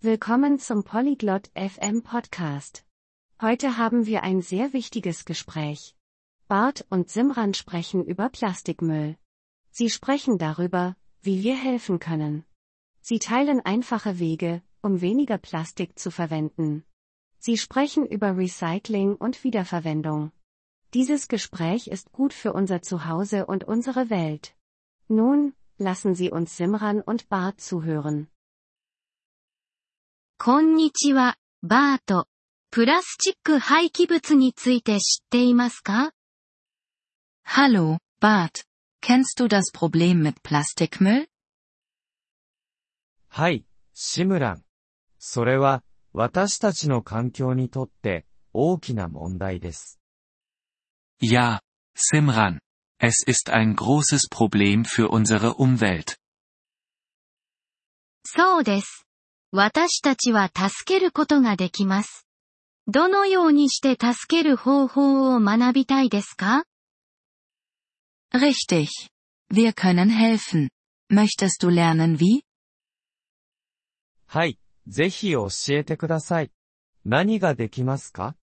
Willkommen zum Polyglot FM Podcast. Heute haben wir ein sehr wichtiges Gespräch. Bart und Simran sprechen über Plastikmüll. Sie sprechen darüber, wie wir helfen können. Sie teilen einfache Wege, um weniger Plastik zu verwenden. Sie sprechen über Recycling und Wiederverwendung. Dieses Gespräch ist gut für unser Zuhause und unsere Welt. Nun, lassen Sie uns Simran und Bart zuhören. こんにちは、バート。プラスチック廃棄物について知っていますか Hallo, Bart. Kennst du das Problem mit Plastikmüll? はい、シムラン。それは、私たちの環境にとって、大きな問題です。Ja, Simran. Es ist ein großes Problem für unsere Umwelt. そうです。私たちは助けることができます。どのようにして助ける方法を学びたいですか Richtig. Wir können helfen. Möchtest du lernen wie? はい、ぜひ教えてください。何ができますか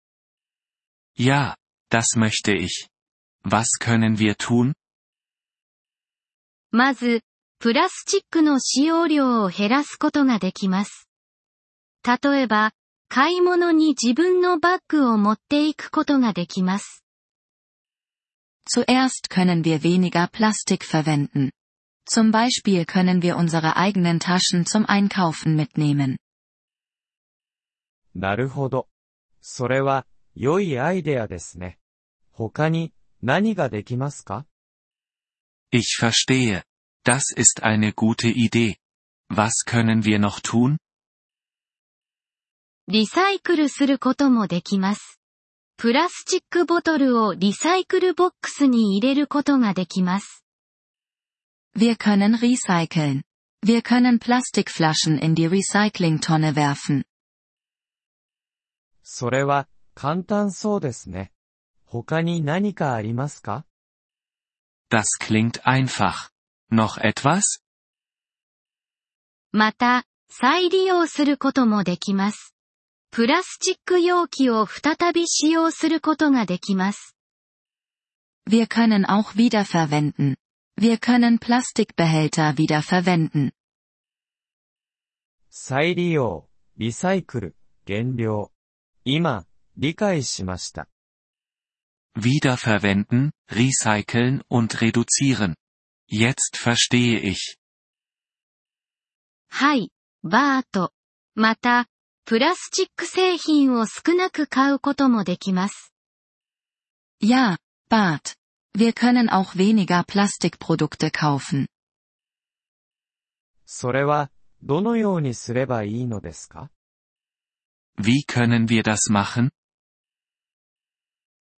Ja, das möchte ich. Was können wir tun? まず、プラスチックの使用量を減らすことができます。例えば、買い物に自分のバッグを持っていくことができます。Zuerst können wir weniger Plastik verwenden. Zum Beispiel können wir unsere eigenen Taschen zum Einkaufen mitnehmen. なるほど。それは、良いアイデアですね。他に、何ができますか Ich verstehe. Das ist eine gute Idee. Was können wir noch tun? リサイクルすることもできます。プラスチックボトルをリサイクルボックスに入れることができます。 Wir können recyceln. Wir können Plastikflaschen in die Recyclingtonne werfen. それは、簡単そうですね。他に何かありますか Das klingt einfach. Noch etwas? また、再利用することもできます。プラスチック容器を再び使用することができます。 Wir können auch wiederverwenden. Wir können Plastikbehälter wiederverwenden. 再利用、リサイクル、減量。今、理解しました。 Wiederverwenden, recyceln und reduzieren. Jetzt verstehe ich. はい、バート。また、プラスチック製品を少なく買うこともできます。 Ja, Bart. Wir können auch weniger Plastikprodukte kaufen. それは、どのようにすればいいのですか Wie können wir das machen?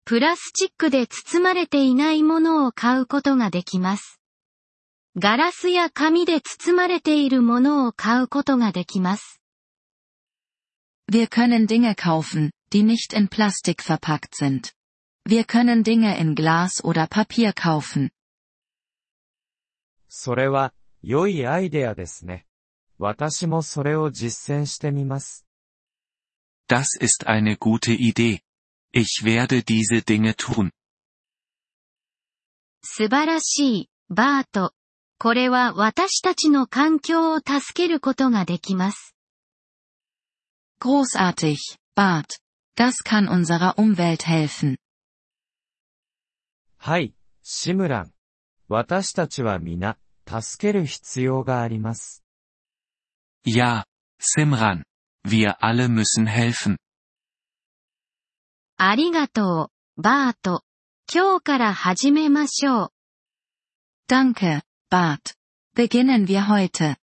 プラスチックで包まれていないものを買うことができます。 ガラスや紙で包まれているものを買うことができます。Wir können Dinge kaufen, die nicht in Plastik verpackt sind. Wir können Dinge in Glas oder Papier kaufen. それは、良いアイデアですね。私もそれを実践してみます。Das ist eine gute Idee. Ich werde diese Dinge tun. 素晴らしい、バート。これは私たちの環境を助けることができます。Großartig, Bart. Das kann unserer Umwelt helfen. はい、シムラン。私たちは皆、助ける必要があります。Ja, Simran. Wir alle müssen helfen. ありがとう、バート。今日から始めましょう。Danke, Bart. Beginnen wir heute.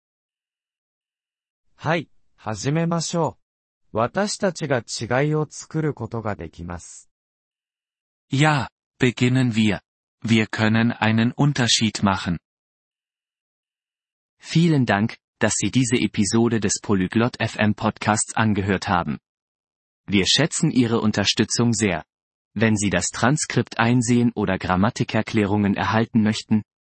はい、始めましょう。私たちが違いを作ることができます。 Ja, beginnen wir. Wir können einen Unterschied machen. Vielen Dank, dass Sie diese Episode des Polyglot FM Podcasts angehört haben. Wir schätzen Ihre Unterstützung sehr. Wenn Sie das Transkript einsehen oder Grammatikerklärungen erhalten möchten,